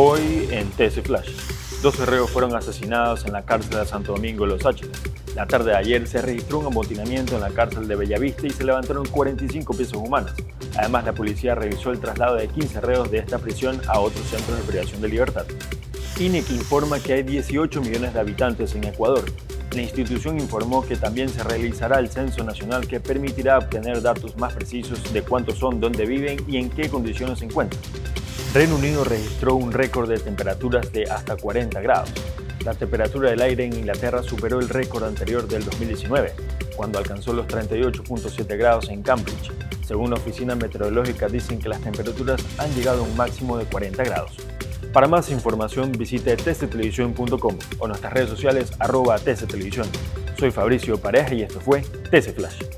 Hoy en TC Flash. Dos reos fueron asesinados en la cárcel de Santo Domingo de Los Áchilas. La tarde de ayer se registró un amotinamiento en la cárcel de Bellavista y se levantaron 45 piezas humanas. Además, la policía revisó el traslado de 15 reos de esta prisión a otros centros de privación de libertad. INEC informa que hay 18 millones de habitantes en Ecuador. La institución informó que también se realizará el censo nacional que permitirá obtener datos más precisos de cuántos son, dónde viven y en qué condiciones se encuentran. Reino Unido registró un récord de temperaturas de hasta 40 grados. La temperatura del aire en Inglaterra superó el récord anterior del 2019, cuando alcanzó los 38.7 grados en Cambridge. Según la oficina meteorológica dicen que las temperaturas han llegado a un máximo de 40 grados. Para más información visite tctelevisión.com o nuestras redes sociales arroba tctelevisión. Soy Fabricio Pareja y esto fue TC Flash.